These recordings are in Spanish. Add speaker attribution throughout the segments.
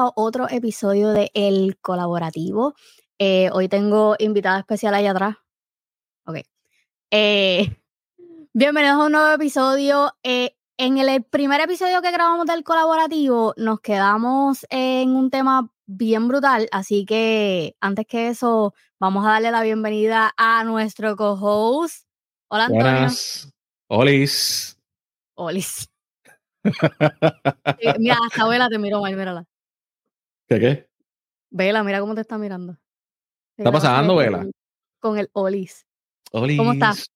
Speaker 1: a otro episodio de El Colaborativo. Eh, hoy tengo invitada especial allá atrás. Ok. Eh, bienvenidos a un nuevo episodio. Eh, en el primer episodio que grabamos del Colaborativo nos quedamos en un tema bien brutal, así que antes que eso, vamos a darle la bienvenida a nuestro co-host. Hola, Antonio.
Speaker 2: Buenas. Olis.
Speaker 1: Olis. Mira, hasta Vela te miró mal, mírala.
Speaker 2: ¿Qué qué?
Speaker 1: Vela, mira cómo te está mirando.
Speaker 2: ¿Está
Speaker 1: Te
Speaker 2: pasando, Vela?
Speaker 1: Con el Olis.
Speaker 2: Olis.
Speaker 1: ¿Cómo estás?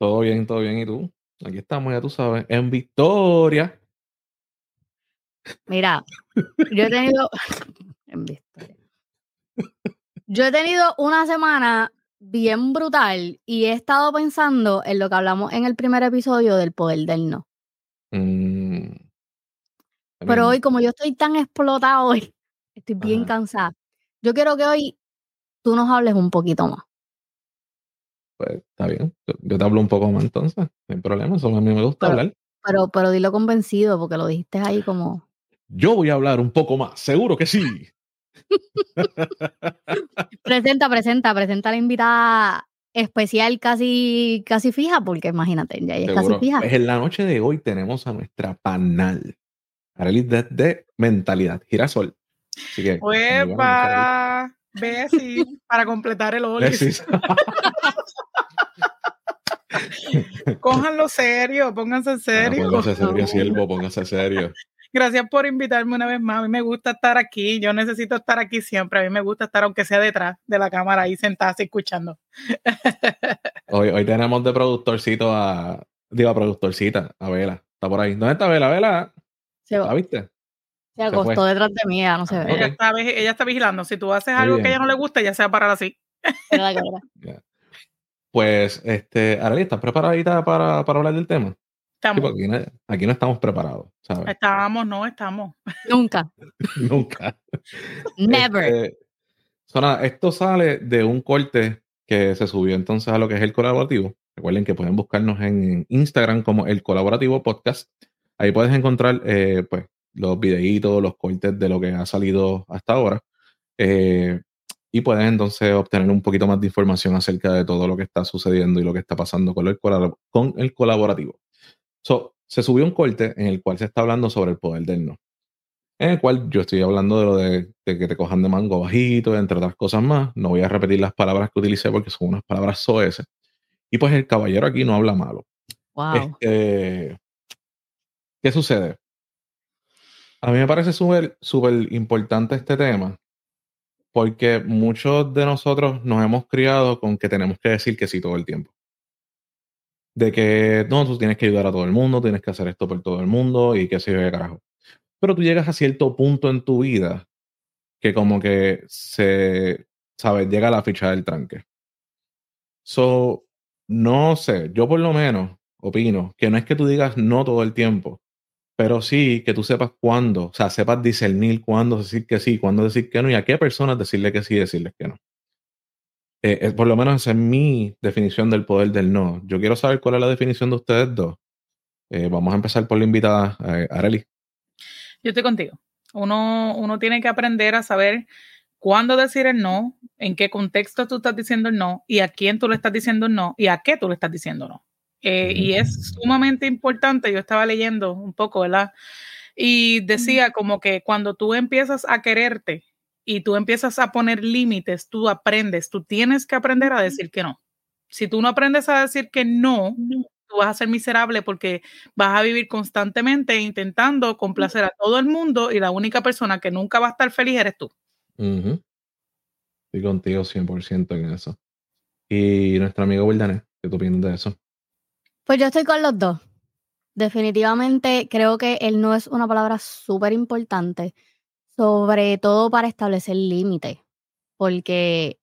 Speaker 2: Todo bien, todo bien. ¿Y tú? Aquí estamos, ya tú sabes, en Victoria.
Speaker 1: Mira, yo he tenido. en Victoria. Yo he tenido una semana bien brutal y he estado pensando en lo que hablamos en el primer episodio del poder del no.
Speaker 2: Mm.
Speaker 1: Pero hoy, como yo estoy tan explotada hoy, estoy bien
Speaker 2: Ajá.
Speaker 1: cansada. Yo quiero que hoy tú nos hables un poquito más.
Speaker 2: Pues está bien. Yo, te hablo un poco más entonces. No hay problema. Eso a mí me gusta
Speaker 1: Pero-
Speaker 2: hablar.
Speaker 1: Pero, pero dilo convencido, porque lo dijiste ahí como.
Speaker 2: Yo voy a hablar un poco más. Seguro que sí.
Speaker 1: Presenta, presenta, presenta a la invitada especial casi, casi fija, porque imagínate, ya es casi fija.
Speaker 2: Pues en la noche de hoy tenemos a nuestra panal. Arelis de mentalidad. Girasol. Así que.
Speaker 3: ¡Uepa! Bessie, para completar el. Olis. Cójanlo serio, pónganse en
Speaker 2: Ah,
Speaker 3: serio.
Speaker 2: Póngase serio, siervo, póngase serio.
Speaker 3: Gracias por invitarme una vez más. A mí me gusta estar aquí. Yo necesito estar aquí siempre. A mí me gusta estar, aunque sea detrás de la cámara, ahí sentada, escuchando.
Speaker 2: Hoy, hoy tenemos de productorcito a. Digo, a productorcita, a Vela. Está por ahí. ¿Dónde está Vela? Vela,
Speaker 1: Se,
Speaker 2: ¿la viste?
Speaker 1: Se acostó detrás de mí, ya no se ve.
Speaker 3: Ella, está, vi- ella está vigilando. Si tú haces algo que a ella no le gusta, ella se va a parar así.
Speaker 1: La.
Speaker 2: Pues, este, Arely, ¿estás preparadita para, para hablar del tema?
Speaker 3: Estamos.
Speaker 2: aquí no, aquí no estamos preparados, ¿sabes?
Speaker 3: Estamos, no estamos.
Speaker 1: Nunca.
Speaker 2: Nunca.
Speaker 1: Never.
Speaker 2: Este, so, nada, esto sale de un corte que se subió entonces a lo que es el colaborativo. Recuerden que pueden buscarnos en Instagram como el colaborativo podcast. Ahí puedes encontrar eh, pues, los videitos, los cortes de lo que ha salido hasta ahora. Eh, y pueden entonces obtener un poquito más de información acerca de todo lo que está sucediendo y lo que está pasando con el, con el colaborativo. So, se subió un corte en el cual se está hablando sobre el poder del no en el cual yo estoy hablando de lo de, de que te cojan de mango bajito, entre otras cosas más. No voy a repetir las palabras que utilicé porque son unas palabras soeces. Y pues el caballero aquí no habla malo.
Speaker 1: Wow.
Speaker 2: Este, ¿Qué sucede? A mí me parece súper súper importante este tema porque muchos de nosotros nos hemos criado con que tenemos que decir que sí todo el tiempo. De que no, tú tienes que ayudar a todo el mundo, tienes que hacer esto por todo el mundo y qué sé yo carajo. Pero tú llegas a cierto punto en tu vida que como que se, ¿sabes? Llega la ficha del tranque. So, no sé, yo por lo menos opino que no es que tú digas no todo el tiempo, pero sí que tú sepas cuándo, o sea, sepas discernir cuándo decir que sí, cuándo decir que no y a qué personas decirle que sí y decirles que no. Eh, eh, por lo menos esa es mi definición del poder del no. Yo quiero saber cuál es la definición de ustedes dos. Eh, vamos a empezar por la invitada, eh.
Speaker 3: Yo estoy contigo. Uno, uno tiene que aprender a saber cuándo decir el no, en qué contexto tú estás diciendo el no, y a quién tú le estás diciendo el no, y a qué tú le estás diciendo no. Eh, y es sumamente importante, yo estaba leyendo un poco, ¿verdad? Y decía como que cuando tú empiezas a quererte y tú empiezas a poner límites, tú aprendes, tú tienes que aprender a decir que no. Si tú no aprendes a decir que no, tú vas a ser miserable porque vas a vivir constantemente intentando complacer a todo el mundo y la única persona que nunca va a estar feliz eres tú.
Speaker 2: Estoy contigo 100% en eso. Y nuestro amigo Wildané, ¿qué tú opinas de eso?
Speaker 1: Pues yo estoy con los dos. Definitivamente creo que el no es una palabra súper importante, sobre todo para establecer límites, porque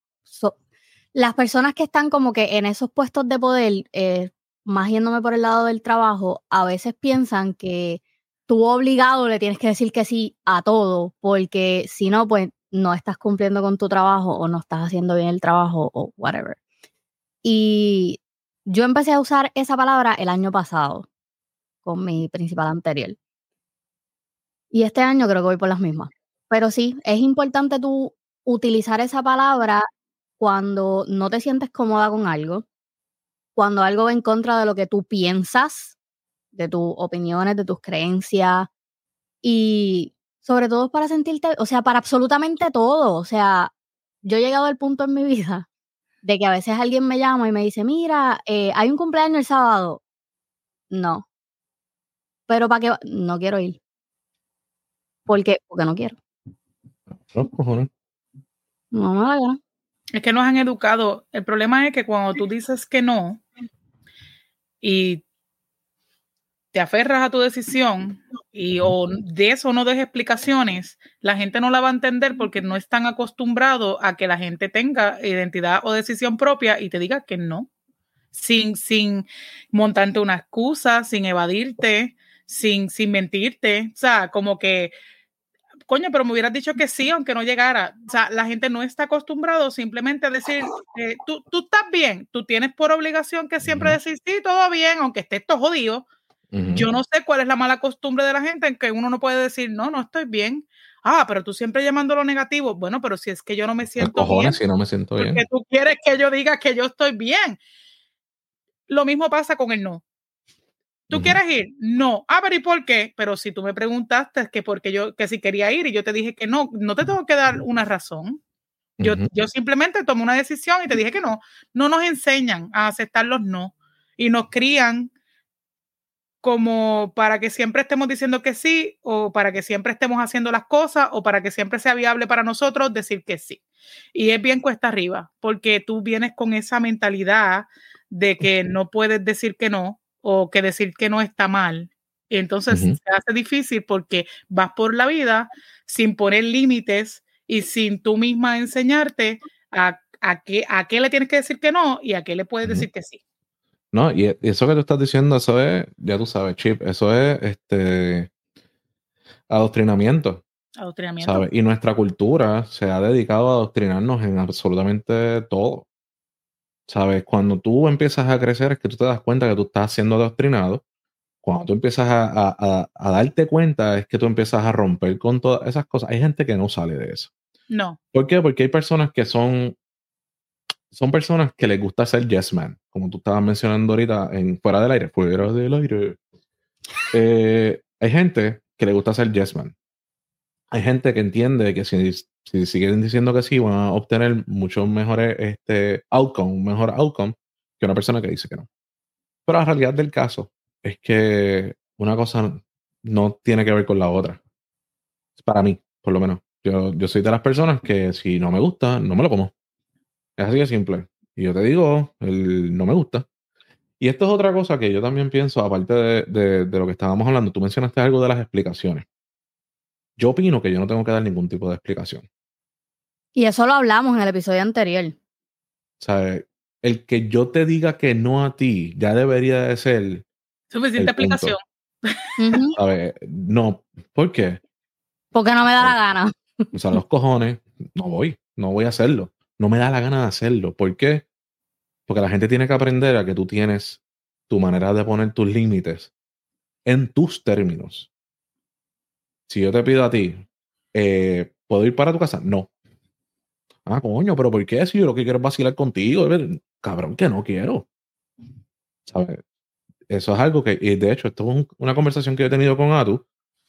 Speaker 1: las personas que están como que en esos puestos de poder, eh, más yéndome por el lado del trabajo, a veces piensan que tú obligado le tienes que decir que sí a todo, porque si no, pues no estás cumpliendo con tu trabajo o no estás haciendo bien el trabajo o whatever. Y yo empecé a usar esa palabra el año pasado con mi principal anterior. Y este año creo que voy por las mismas. pero sí, es importante tú utilizar esa palabra cuando no te sientes cómoda con algo, cuando algo va en contra de lo que tú piensas, de tus opiniones, de tus creencias, y sobre todo para sentirte, o sea, para absolutamente todo. O sea, yo he llegado al punto en mi vida de que a veces alguien me llama y me dice, mira, eh, hay un cumpleaños el sábado. No. Pero para qué, no quiero ir. ¿Por qué? Porque no quiero.
Speaker 2: No, cojones.
Speaker 1: No la gana.
Speaker 3: Es que nos han educado. El problema es que cuando tú dices que no y te aferras a tu decisión y o de eso no des explicaciones, la gente no la va a entender porque no están acostumbrados a que la gente tenga identidad o decisión propia y te diga que no, sin, sin montarte una excusa, sin evadirte, sin, sin mentirte, o sea, como que, coño, pero me hubieras dicho que sí, aunque no llegara. O sea, la gente no está acostumbrado simplemente a decir, eh, tú, tú estás bien, tú tienes por obligación que siempre decir, sí, todo bien, aunque estés todo jodido yo no sé cuál es la mala costumbre de la gente en que uno no puede decir, no, no estoy bien. Ah, pero tú siempre llamando lo negativo. Bueno, pero si es que yo no me siento
Speaker 2: cojones,
Speaker 3: bien.
Speaker 2: si no me siento bien.
Speaker 3: Porque tú quieres que yo diga que yo estoy bien. Lo mismo pasa con el no. ¿Tú quieres ir? No. Ah, pero ¿y por qué? Pero si tú me preguntaste que porque yo, que si quería ir y yo te dije que no, no te tengo que dar una razón. Yo, yo simplemente tomé una decisión y te dije que no. No nos enseñan a aceptar los no y nos crían como para que siempre estemos diciendo que sí o para que siempre estemos haciendo las cosas o para que siempre sea viable para nosotros decir que sí. Y es bien cuesta arriba porque tú vienes con esa mentalidad de que no puedes decir que no o que decir que no está mal. Y entonces se hace difícil porque vas por la vida sin poner límites y sin tú misma enseñarte a, a, qué, a qué le tienes que decir que no y a qué le puedes decir que sí.
Speaker 2: No, y e- eso que tú estás diciendo, eso es, ya tú sabes, Chip, eso es este adoctrinamiento,
Speaker 3: Adoctrinamiento.
Speaker 2: ¿sabes? Y nuestra cultura se ha dedicado a adoctrinarnos en absolutamente todo. ¿Sabes? Cuando tú empiezas a crecer es que tú te das cuenta que tú estás siendo adoctrinado. Cuando tú empiezas a, a- a- a darte cuenta es que tú empiezas a romper con todas esas cosas. Hay gente que no sale de eso.
Speaker 3: No.
Speaker 2: ¿Por qué? Porque hay personas que son, son personas que les gusta ser yes man, como tú estabas mencionando ahorita en fuera del aire, fuera del aire. Eh, hay gente que le gusta ser yes man. Hay gente que entiende que si, si siguen diciendo que sí, van a obtener muchos mejores este, outcome, un mejor outcome que una persona que dice que no. Pero la realidad del caso es que una cosa no tiene que ver con la otra. Para mí, por lo menos. Yo, yo soy de las personas que si no me gusta, no me lo como. Es así de simple. Y yo te digo, el no me gusta. Y esto es otra cosa que yo también pienso, aparte de, de- de lo que estábamos hablando. Tú mencionaste algo de las explicaciones. Yo opino que yo no tengo que dar ningún tipo de explicación.
Speaker 1: Y eso lo hablamos en el episodio anterior.
Speaker 2: O sea, el que yo te diga que no a ti ya debería de ser,
Speaker 3: Suficiente
Speaker 2: El punto.
Speaker 3: explicación.
Speaker 1: Ujú.
Speaker 2: ¿sabes? No. ¿Por qué?
Speaker 1: Porque no me da la gana.
Speaker 2: O sea, los cojones, no voy, no voy a hacerlo. No me da la gana de hacerlo. ¿Por qué? Porque la gente tiene que aprender a que tú tienes tu manera de poner tus límites en tus términos. Si yo te pido a ti, eh, ¿puedo ir para tu casa? No. Ah, coño, pero ¿por qué? Si yo lo que quiero es vacilar contigo, cabrón, que no quiero. ¿Sabes? Eso es algo que, y de hecho, esto es un- una conversación que yo he tenido con Atu,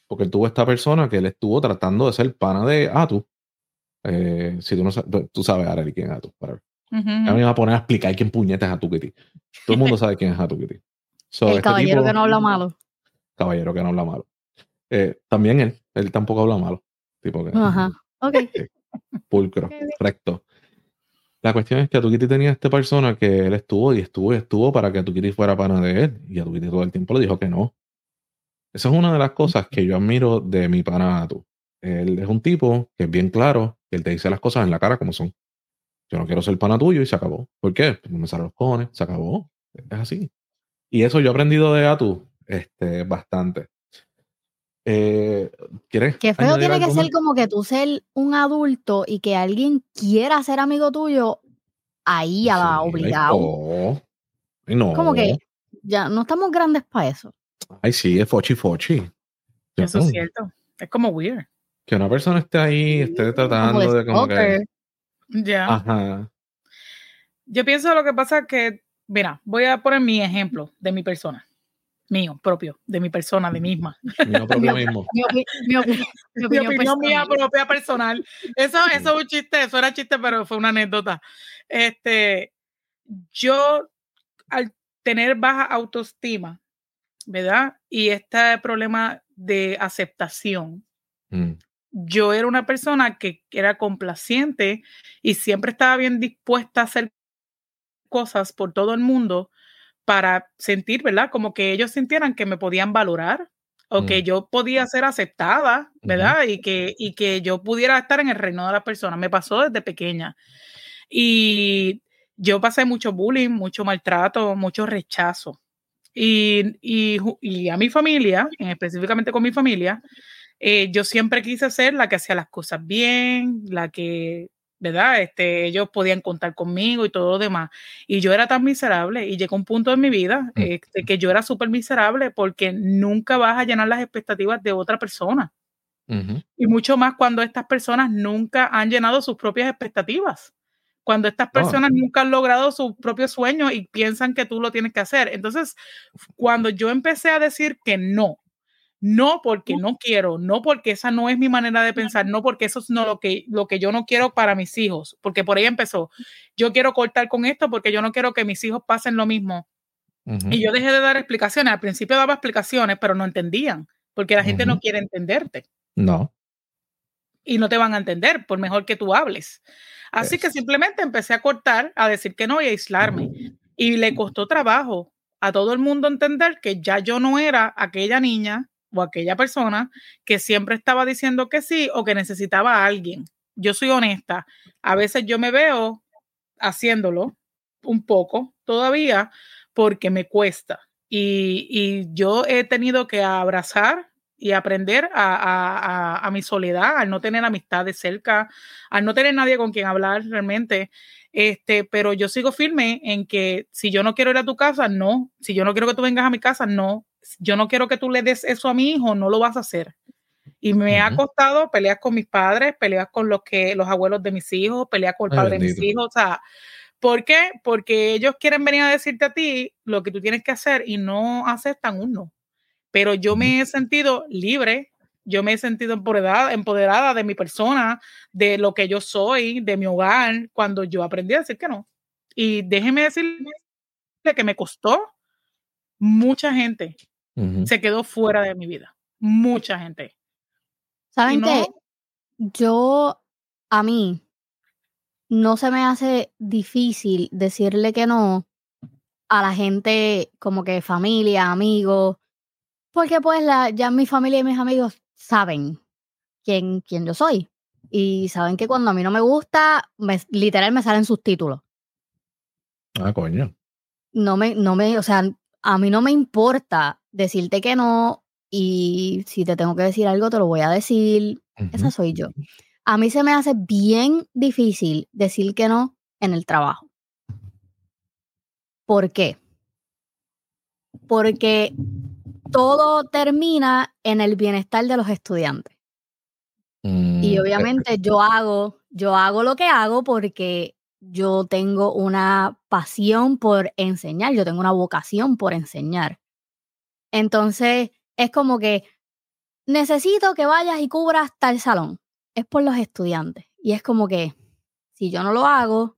Speaker 2: porque él tuvo esta persona que él estuvo tratando de ser pana de Atu. Eh, si tú no sabes, tú sabes, Arely, quién es Atu. Whatever.
Speaker 3: Ujú,
Speaker 2: Ya me iba a poner a explicar quién puñeta es Atu Kitty. Todo el mundo sabe quién es Atu Kitty. So,
Speaker 1: el
Speaker 2: este
Speaker 1: caballero
Speaker 2: tipo-
Speaker 1: que no habla malo.
Speaker 2: Caballero que no habla malo. Eh, también él, él tampoco habla malo. Tipo que
Speaker 1: Ajá. Ok.
Speaker 2: pulcro, recto. La cuestión es que Atukiti tenía esta persona que él estuvo y estuvo y estuvo para que Atukiti fuera pana de él. Y Atukiti todo el tiempo le dijo que no. Esa es una de las cosas que yo admiro de mi pana Atu. Él es un tipo que es bien claro, que él te dice las cosas en la cara como son. Yo no quiero ser pana tuyo y se acabó. ¿Por qué? Pues no me salen los cojones, se acabó. Es así. Y eso yo he aprendido de Atu este, bastante. Eh, ¿Quieres?
Speaker 1: Qué feo tiene que ser como que tú ser un adulto y que alguien quiera ser amigo tuyo ahí a la
Speaker 2: Sí,
Speaker 1: obligado.
Speaker 2: no. Ay, no.
Speaker 1: Como que ya no estamos grandes para eso.
Speaker 2: Ay, sí, es fochi fochi.
Speaker 3: Eso
Speaker 2: No.
Speaker 3: es cierto. Es como weird.
Speaker 2: Que una persona esté ahí, esté tratando de como que.
Speaker 3: Ya.
Speaker 2: Ajá.
Speaker 3: Yo pienso lo que pasa que, mira, voy a poner mi ejemplo de mi persona. Mío, propio, de mi persona, de misma.
Speaker 2: Mío propio mismo.
Speaker 1: Mi, opi- mi opi- mi
Speaker 3: Mi
Speaker 1: opinión
Speaker 3: opinión mía propia personal. Eso, eso es un chiste, eso era chiste, pero fue una anécdota. Este, yo, al tener baja autoestima, ¿verdad? Y este problema de aceptación,
Speaker 2: Mm,
Speaker 3: yo era una persona que era complaciente y siempre estaba bien dispuesta a hacer cosas por todo el mundo para sentir, ¿verdad? Como que ellos sintieran que me podían valorar o que
Speaker 2: Mm.
Speaker 3: yo podía ser aceptada, ¿verdad? Y, que, y que yo pudiera estar en el reino de las personas. Me pasó desde pequeña. Y yo pasé mucho bullying, mucho maltrato, mucho rechazo. Y, y, y a mi familia, en específicamente con mi familia, eh, yo siempre quise ser la que hacía las cosas bien, la que, ¿verdad? Este, ellos podían contar conmigo y todo lo demás. Y yo era tan miserable y llegó un punto en mi vida
Speaker 2: Mm.
Speaker 3: este, que yo era súper miserable porque nunca vas a llenar las expectativas de otra persona. Y mucho más cuando estas personas nunca han llenado sus propias expectativas. Cuando estas
Speaker 2: No.
Speaker 3: personas nunca han logrado sus propios sueños y piensan que tú lo tienes que hacer. Entonces, cuando yo empecé a decir que no, no porque no quiero, no porque esa no es mi manera de pensar, no porque eso es no lo que, lo que yo no quiero para mis hijos, porque por ahí empezó, yo quiero cortar con esto porque yo no quiero que mis hijos pasen lo mismo. Y yo dejé de dar explicaciones. Al principio daba explicaciones, pero no entendían, porque la gente no quiere entenderte
Speaker 2: No.
Speaker 3: y no te van a entender por mejor que tú hables. Así que simplemente empecé a cortar, a decir que no y a aislarme. Y le costó trabajo a todo el mundo entender que ya yo no era aquella niña o aquella persona que siempre estaba diciendo que sí o que necesitaba a alguien. Yo soy honesta. A veces yo me veo haciéndolo un poco todavía porque me cuesta. Y, y yo he tenido que abrazar y aprender a, a- a- mi soledad, al no tener amistades cerca, al no tener nadie con quien hablar realmente. Este, pero yo sigo firme en que si yo no quiero ir a tu casa, no. Si yo no quiero que tú vengas a mi casa, no. Yo no quiero que tú le des eso a mi hijo, no lo vas a hacer. Y me ha costado peleas con mis padres, peleas con los que los abuelos de mis hijos, peleas con el
Speaker 2: Ay,
Speaker 3: padre de mis hijos, o sea, ¿por qué? Porque ellos quieren venir a decirte a ti lo que tú tienes que hacer y no aceptan un no. Pero yo me he sentido libre, yo me he sentido empoderada, empoderada de mi persona, de lo que yo soy, de mi hogar, cuando yo aprendí a decir que no. Y déjeme decirle que me costó mucha gente Se quedó fuera de mi vida. Mucha gente.
Speaker 1: ¿Saben qué? Yo, a mí, no se me hace difícil decirle que no a la gente como que familia, amigos, porque pues la, ya mi familia y mis amigos saben quién, quién yo soy. Y saben que cuando a mí no me gusta, me, literal me salen sus títulos.
Speaker 2: Ah, coño.
Speaker 1: no me, no me, o sea, a mí no me importa decirte que no y si te tengo que decir algo te lo voy a decir. Esa soy yo. A mí se me hace bien difícil decir que no en el trabajo. ¿Por qué? Porque todo termina en el bienestar de los estudiantes.
Speaker 2: Mm,
Speaker 1: Y
Speaker 2: eh,
Speaker 1: obviamente yo hago, yo hago lo que hago porque yo tengo una pasión por enseñar, yo tengo una vocación por enseñar. Entonces, es como que necesito que vayas y cubras tal salón. Es por los estudiantes. Y es como que si yo no lo hago,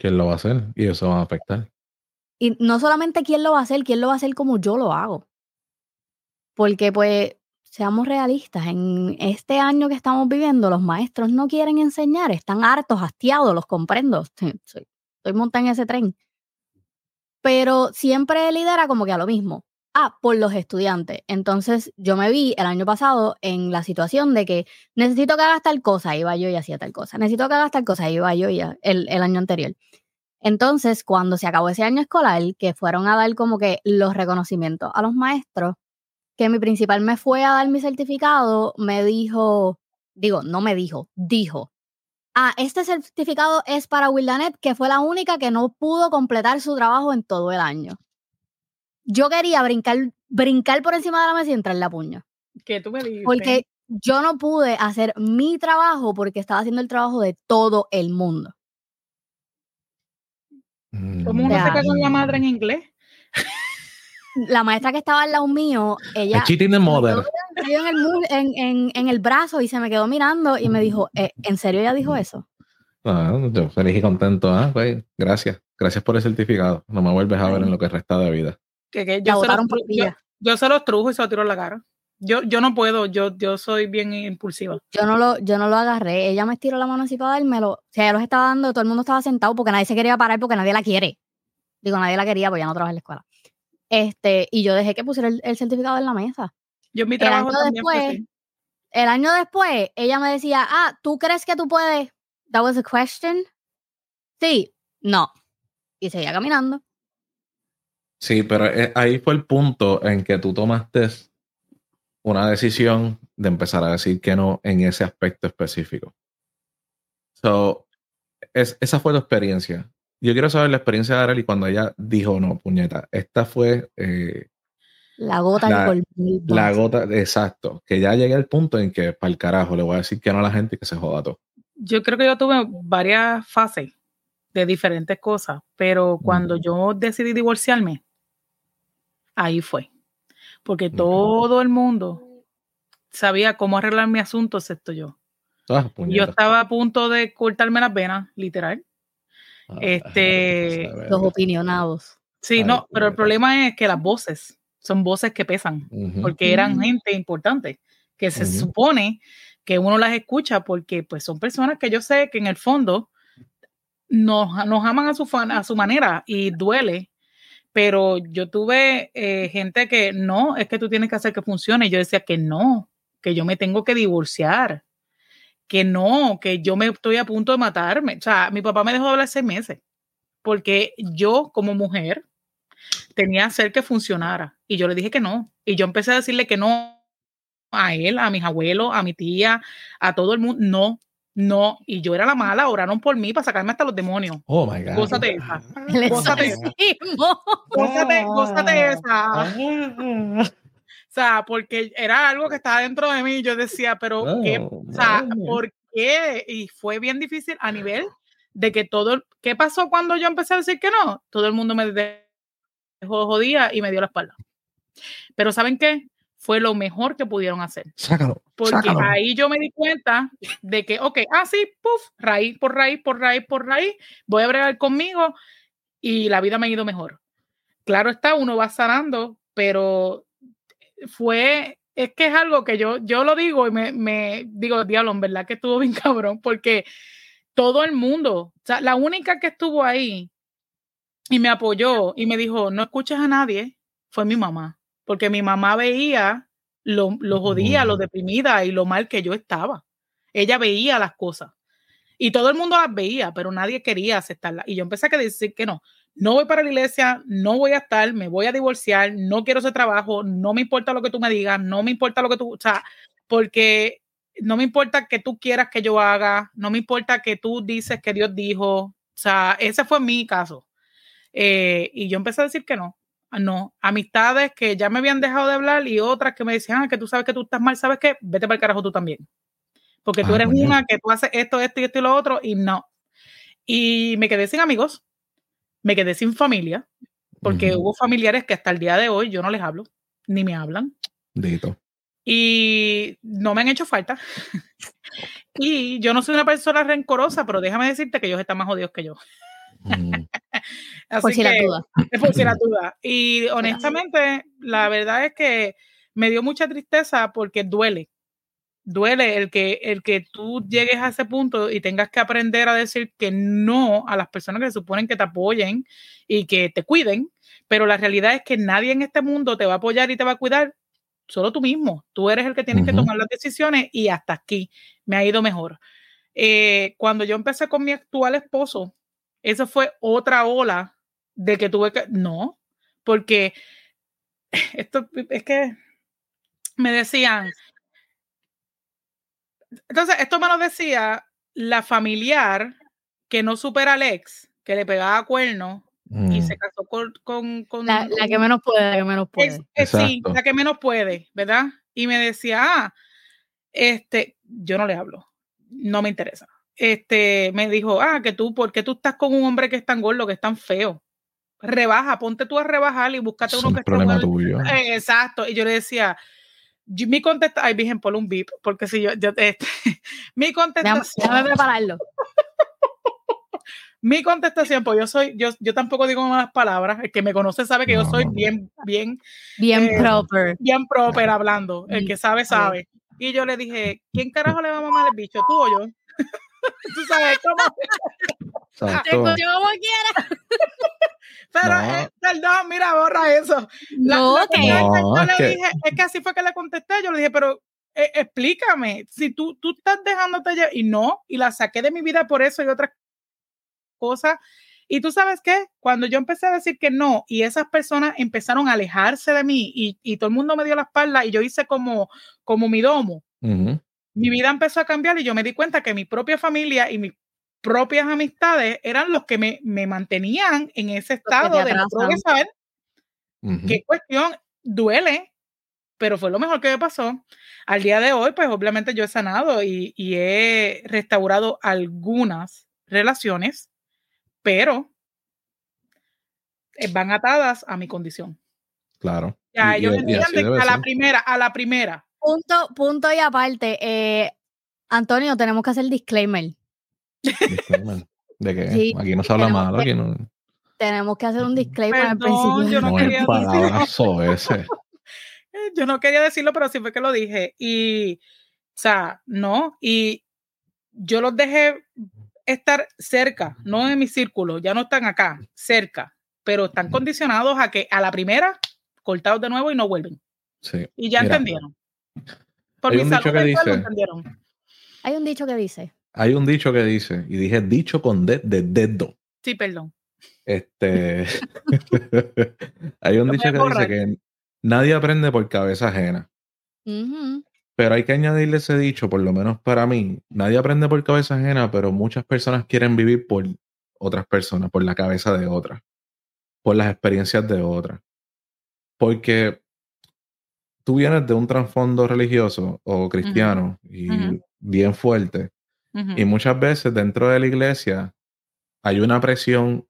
Speaker 2: ¿Quién lo va a hacer? Y eso va a afectar.
Speaker 1: y no solamente quién lo va a hacer, quién lo va a hacer como yo lo hago. Porque pues, seamos realistas, en este año que estamos viviendo, los maestros no quieren enseñar, están hartos, hastiados, los comprendo. Soy, estoy montada en ese tren. Pero siempre lidera como que a lo mismo. Ah, por los estudiantes. Entonces yo me vi el año pasado en la situación de que necesito que hagas tal cosa, iba yo y hacía tal cosa. Necesito que hagas tal cosa, iba yo y el, el año anterior. Entonces, cuando se acabó ese año escolar, que fueron a dar como que los reconocimientos a los maestros, que mi principal me fue a dar mi certificado, me dijo, digo, no me dijo, dijo, ah, este certificado es para Wildanet, que fue la única que no pudo completar su trabajo en todo el año. Yo quería brincar, brincar por encima de la mesa y entrar la puña.
Speaker 3: que tú me dijiste.
Speaker 1: Porque yo no pude hacer mi trabajo porque estaba haciendo el trabajo de todo el mundo.
Speaker 3: ¿Cómo uno se caga en la madre en inglés?
Speaker 1: La maestra que estaba al lado mío, ella.
Speaker 2: cheating the mother.
Speaker 1: En el, en, en, en el brazo y se me quedó mirando y me dijo, eh, ¿en serio ella dijo eso?
Speaker 2: Ah, yo feliz y contento, ¿ah? Pues, gracias. Gracias por el certificado. No me vuelves a ver en lo que resta de vida.
Speaker 3: Que, que yo, se los, yo, yo, se los trujo y se los tiro en la cara. Yo, yo no puedo, yo, yo soy bien impulsiva.
Speaker 1: Yo no, lo, yo no lo agarré. Ella me estiró la mano así para dármelo. O sea, ella los estaba dando, todo el mundo estaba sentado porque nadie se quería parar porque nadie la quiere. Digo, nadie la quería porque ya no trabaja en la escuela. Este, y yo dejé que pusiera el, certificado en la mesa.
Speaker 3: Yo mi trabajo el año
Speaker 1: después, El año después, ella me decía, ah, ¿tú crees que tú puedes? That was a question. Sí, no. Y seguía caminando.
Speaker 2: Sí, pero eh, ahí fue el punto en que tú tomaste una decisión de empezar a decir que no en ese aspecto específico. So, es, esa fue tu experiencia. Yo quiero saber la experiencia de Arely cuando ella dijo no, puñeta. Esta fue. Eh,
Speaker 1: la gota la,
Speaker 2: La gota, exacto. Que ya llegué al punto en que, para el carajo, le voy a decir que no a la gente y que se joda todo.
Speaker 3: Yo creo que yo tuve varias fases de diferentes cosas, pero cuando yo decidí divorciarme, ahí fue porque todo el mundo sabía cómo arreglar mi asunto, excepto yo. Ah, yo estaba a punto de cortarme las venas, literal. Ah, este,
Speaker 1: los opinionados.
Speaker 3: Sí, no, pero el problema es que las voces son voces que pesan, porque eran gente importante, que se supone que uno las escucha porque pues son personas que yo sé que en el fondo nos, nos aman a su, a su manera y duele pero yo tuve eh, gente que no, es que tú tienes que hacer que funcione. Yo decía que no, que yo me tengo que divorciar, que no, que yo me estoy a punto de matarme. O sea, mi papá me dejó de hablar seis meses porque yo como mujer tenía que hacer que funcionara y yo le dije que no. Y yo empecé a decirle que no a él, a mis abuelos, a mi tía, a todo el mundo. No, no, y yo era la mala, oraron por mí para sacarme hasta los demonios.
Speaker 2: Oh my God.
Speaker 3: Gózate esa. Gózate esa. Gózate, gózate esa. O sea, porque era algo que estaba dentro de mí. Yo decía, pero ¿qué? O sea, ¿por qué? Y fue bien difícil a nivel de que todo. ¿Qué pasó cuando yo empecé a decir que no? Todo el mundo me dejó jodida y me dio la espalda. Pero ¿saben qué? fue lo mejor que pudieron hacer.
Speaker 2: Sácalo.
Speaker 3: Porque ahí yo me di cuenta de que, ok, ah, sí, puff, raíz por raíz, por raíz, por raíz, voy a bregar conmigo y la vida me ha ido mejor. Claro está, uno va sanando, pero fue, es que es algo que yo, yo lo digo y me, me digo, diablo, en verdad que estuvo bien cabrón, porque todo el mundo, o sea, la única que estuvo ahí y me apoyó y me dijo, no escuches a nadie, fue mi mamá porque mi mamá veía lo, lo jodida, lo deprimida y lo mal que yo estaba. Ella veía las cosas y todo el mundo las veía, pero nadie quería aceptarlas. Y yo empecé a decir que no, no voy para la iglesia, no voy a estar, me voy a divorciar, no quiero ese trabajo, no me importa lo que tú me digas, no me importa lo que tú, o sea, porque no me importa que tú quieras que yo haga, no me importa que tú dices que Dios dijo, o sea, ese fue mi caso. Eh, y yo empecé a decir que no, no, amistades que ya me habían dejado de hablar y otras que me decían ah, que tú sabes que tú estás mal, ¿sabes qué? Vete para el carajo tú también. Porque tú ah, eres una que tú haces esto, esto y esto y lo otro y no. Y me quedé sin amigos, me quedé sin familia, porque hubo familiares que hasta el día de hoy yo no les hablo, ni me hablan.
Speaker 2: Dito.
Speaker 3: Y no me han hecho falta. y yo no soy una persona rencorosa, pero déjame decirte que ellos están más jodidos que yo.
Speaker 1: por si la duda.
Speaker 3: por si la duda. Y honestamente, la verdad es que me dio mucha tristeza porque duele. Duele el que, el que tú llegues a ese punto y tengas que aprender a decir que no a las personas que se suponen que te apoyen y que te cuiden, pero la realidad es que nadie en este mundo te va a apoyar y te va a cuidar, solo tú mismo. Tú eres el que tienes que tomar las decisiones y hasta aquí me ha ido mejor. Eh, cuando yo empecé con mi actual esposo, eso fue otra ola de que tuve que, no, porque esto es que me decían, entonces esto me lo decía la familiar que no supera al ex, que le pegaba cuernos y se mm. casó con... con,
Speaker 1: la, que menos puede, la que menos puede.
Speaker 3: sí, la que menos puede, ¿verdad? Y me decía, ah, Este, yo no le hablo, no me interesa. Este, me dijo, ah, que tú, ¿por qué tú estás con un hombre que es tan gordo, que es tan feo? Rebaja, ponte tú a rebajar y búscate
Speaker 2: Es
Speaker 3: uno
Speaker 2: un
Speaker 3: que esté
Speaker 2: problema
Speaker 3: bueno.
Speaker 2: tuyo.
Speaker 3: Eh, Exacto. Y yo le decía, yo- mi contestación, ay, virgen, ponle un beep, porque si yo, yo este, mi contestación,
Speaker 1: déjame prepararlo.
Speaker 3: mi contestación, pues yo soy, yo, yo tampoco digo malas palabras, el que me conoce sabe que yo soy bien, bien,
Speaker 1: Bien
Speaker 3: Eh,
Speaker 1: proper.
Speaker 3: bien proper hablando, el que sabe, sabe. Y yo le dije, ¿quién carajo le va a mamar el bicho, tú o yo? Tú sabes cómo.
Speaker 1: Te como quieras.
Speaker 3: Pero,
Speaker 2: No.
Speaker 3: eh, perdón, mira, borra eso. La-
Speaker 1: No,
Speaker 3: la
Speaker 1: que
Speaker 3: que
Speaker 2: No,
Speaker 3: yo
Speaker 2: es
Speaker 3: le
Speaker 2: que-
Speaker 3: dije, es que así fue que le contesté. Yo le dije, pero eh, explícame, si tú, tú estás dejándote llevar, y no, y la saqué de mi vida por eso y otras cosas. Y tú sabes qué, cuando yo empecé a decir que no, y esas personas empezaron a alejarse de mí, y, y todo el mundo me dio la espalda, y yo hice como, como mi domo,
Speaker 2: Ujú.
Speaker 3: Mi vida empezó a cambiar y yo me di cuenta que mi propia familia y mis propias amistades eran los que me, me mantenían en ese estado de no progresar.
Speaker 2: Ujú.
Speaker 3: Qué cuestión, duele, pero fue lo mejor que me pasó. Al día de hoy, pues obviamente yo he sanado y, y he restaurado algunas relaciones, pero eh, van atadas a mi condición.
Speaker 2: Claro.
Speaker 3: Ya
Speaker 2: Y- y-
Speaker 3: ellos
Speaker 2: y
Speaker 3: entienden que a la primera, a la primera.
Speaker 1: Punto, punto y aparte. eh, Antonio, tenemos que hacer disclaimer.
Speaker 2: Disclaimer. ¿De qué?
Speaker 1: Sí,
Speaker 2: aquí no se habla
Speaker 1: que-
Speaker 2: aquí no,
Speaker 1: Tenemos que hacer un disclaimer al
Speaker 3: Perdón,
Speaker 1: principio.
Speaker 3: yo no
Speaker 2: no
Speaker 3: quería
Speaker 2: ese.
Speaker 3: Eh, Yo no quería decirlo, pero sí fue que lo dije. Y, o sea, no. Y yo los dejé estar cerca, no en mi círculo, ya no están acá, cerca, pero están condicionados a que a la primera, cortados de nuevo y no vuelven.
Speaker 2: Sí.
Speaker 3: Y ya
Speaker 2: Mira,
Speaker 3: entendieron. Por
Speaker 2: hay
Speaker 3: mi
Speaker 2: un dicho que dice-
Speaker 3: entendieron.
Speaker 1: Hay un dicho que dice.
Speaker 2: Hay un dicho que dice, y dije dicho con de, de dedo.
Speaker 3: Sí, perdón.
Speaker 2: Este. hay un
Speaker 3: Lo
Speaker 2: dicho que
Speaker 3: borrar.
Speaker 2: dice que nadie aprende por cabeza ajena. Pero hay que añadirle ese dicho, por lo menos para mí. Nadie aprende por cabeza ajena, pero muchas personas quieren vivir por otras personas, por la cabeza de otras, por las experiencias de otras. Porque tú vienes de un trasfondo religioso o cristiano y bien fuerte. Y muchas veces dentro de la iglesia hay una presión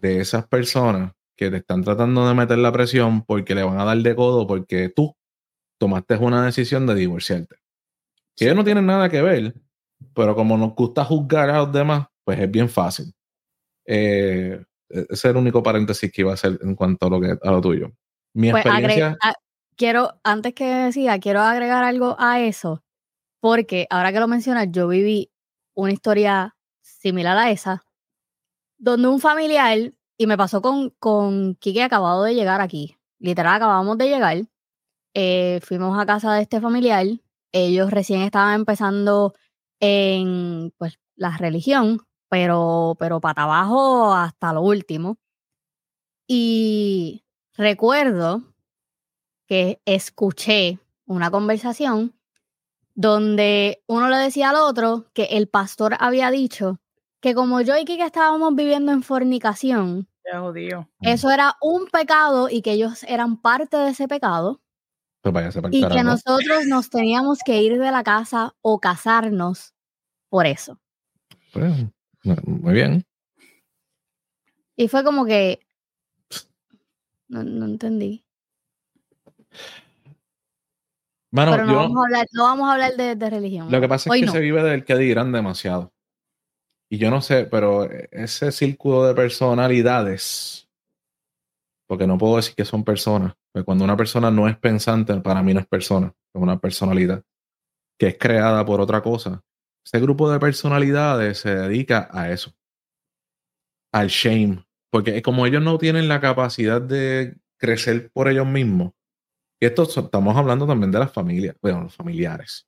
Speaker 2: de esas personas que te están tratando de meter la presión porque le van a dar de codo porque tú tomaste una decisión de divorciarte. Que ellos no tienen nada que ver, pero como nos gusta juzgar a los demás, pues es bien fácil. Eh, ese es el único paréntesis que iba a hacer en cuanto a lo, que, a lo tuyo. Mi
Speaker 1: Pues
Speaker 2: experiencia...
Speaker 1: agre- a- quiero, antes que siga, quiero agregar algo a eso, porque ahora que lo mencionas, yo viví una historia similar a esa, donde un familiar, y me pasó con, con acabado de llegar aquí, literal acabamos de llegar, eh, fuimos a casa de este familiar, ellos recién estaban empezando en pues la religión, pero, pero para abajo hasta lo último. Y recuerdo que escuché una conversación donde uno le decía al otro que el pastor había dicho que como yo y Kike estábamos viviendo en fornicación, eso era un pecado y que ellos eran parte de ese pecado y que nosotros nos teníamos que ir de la casa o casarnos por eso.
Speaker 2: Pues, muy bien.
Speaker 1: Y fue como que no, no entendí.
Speaker 2: Mano,
Speaker 1: Pero no
Speaker 2: yo-
Speaker 1: vamos a hablar, no vamos a hablar de, de religión.
Speaker 2: Lo que pasa es
Speaker 1: Hoy
Speaker 2: que
Speaker 1: no.
Speaker 2: se vive del que dirán demasiado. Y yo no sé, pero ese círculo de personalidades, porque no puedo decir que son personas, porque cuando una persona no es pensante, para mí no es persona, es una personalidad que es creada por otra cosa. Ese grupo de personalidades se dedica a eso, al shame, porque como ellos no tienen la capacidad de crecer por ellos mismos, y esto so- estamos hablando también de las familias, bueno, los familiares.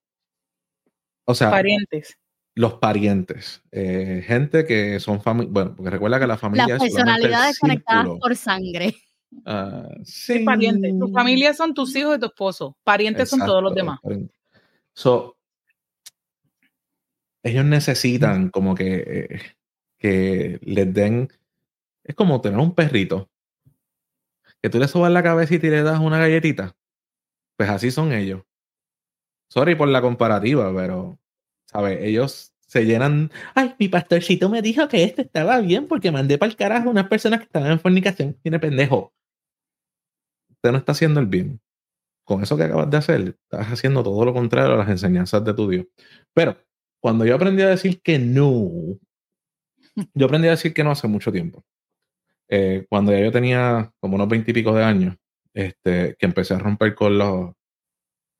Speaker 2: O sea,
Speaker 3: Parientes.
Speaker 2: los parientes, eh, gente que son familia, bueno, porque recuerda que la familia
Speaker 1: Las
Speaker 2: es
Speaker 1: personalidades conectadas por sangre.
Speaker 2: Ah,
Speaker 3: Sí, parientes. Tu familia son tus hijos y tu esposo. Parientes son todos los
Speaker 2: Exacto,
Speaker 3: demás.
Speaker 2: So, ellos necesitan como que, eh, que les den, es como tener un perrito, que tú le sobas la cabecita y le das una galletita, pues así son ellos. sorry por la comparativa, pero, ¿sabes? Ellos se llenan. Ay, mi pastorcito me dijo que esto estaba bien porque mandé para el carajo a unas personas que estaban en fornicación. Tiene pendejo. Usted no está haciendo el bien. Con eso que acabas de hacer, estás haciendo todo lo contrario a las enseñanzas de tu Dios. Pero cuando yo aprendí a decir que no, yo aprendí a decir que no hace mucho tiempo. Eh, cuando ya yo tenía como unos veintipico de años, este, que empecé a romper con los...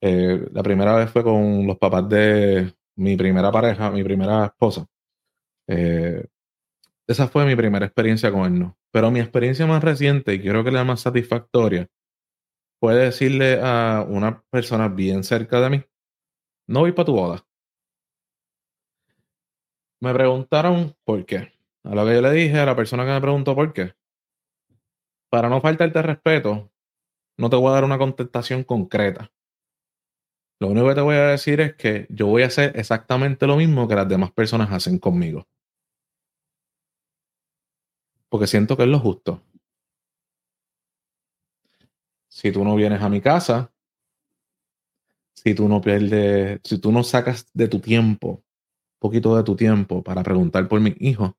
Speaker 2: Eh, la primera vez fue con los papás de mi primera pareja, mi primera esposa. Eh, esa fue mi primera experiencia con él, no. Pero mi experiencia más reciente, y creo que la más satisfactoria, fue decirle a una persona bien cerca de mí, no voy para tu boda. Me preguntaron por qué. A lo que yo le dije a la persona que me preguntó por qué. Para no faltarte respeto, no te voy a dar una contestación concreta. Lo único que te voy a decir es que yo voy a hacer exactamente lo mismo que las demás personas hacen conmigo. Porque siento que es lo justo. Si tú no vienes a mi casa, si tú no pierdes, si tú no sacas de tu tiempo, poquito de tu tiempo para preguntar por mi hijo,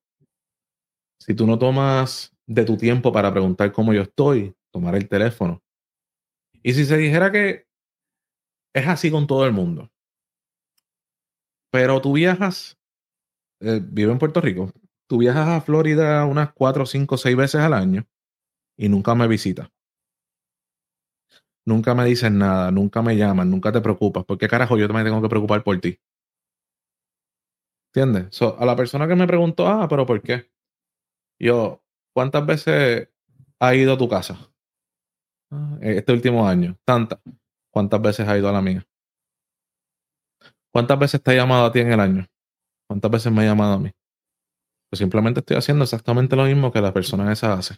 Speaker 2: si tú no tomas de tu tiempo para preguntar cómo yo estoy, tomar el teléfono. Y si se dijera que es así con todo el mundo, pero tú viajas, eh, en Puerto Rico, tú viajas a Florida unas cuatro, cinco, seis veces al año y nunca me visitas. Nunca me dicen nada, nunca me llaman, nunca te preocupas. ¿Por qué carajo yo también tengo que preocupar por ti? ¿Entiendes? a la persona que me preguntó, ah, pero ¿por qué? Yo, ¿cuántas veces ha ido a tu casa? Ah, este último año. Tantas. ¿Cuántas veces ha ido a la mía? ¿Cuántas veces te ha llamado a ti en el año? ¿Cuántas veces me ha llamado a mí? Pues simplemente estoy haciendo exactamente lo mismo que la persona esa hace.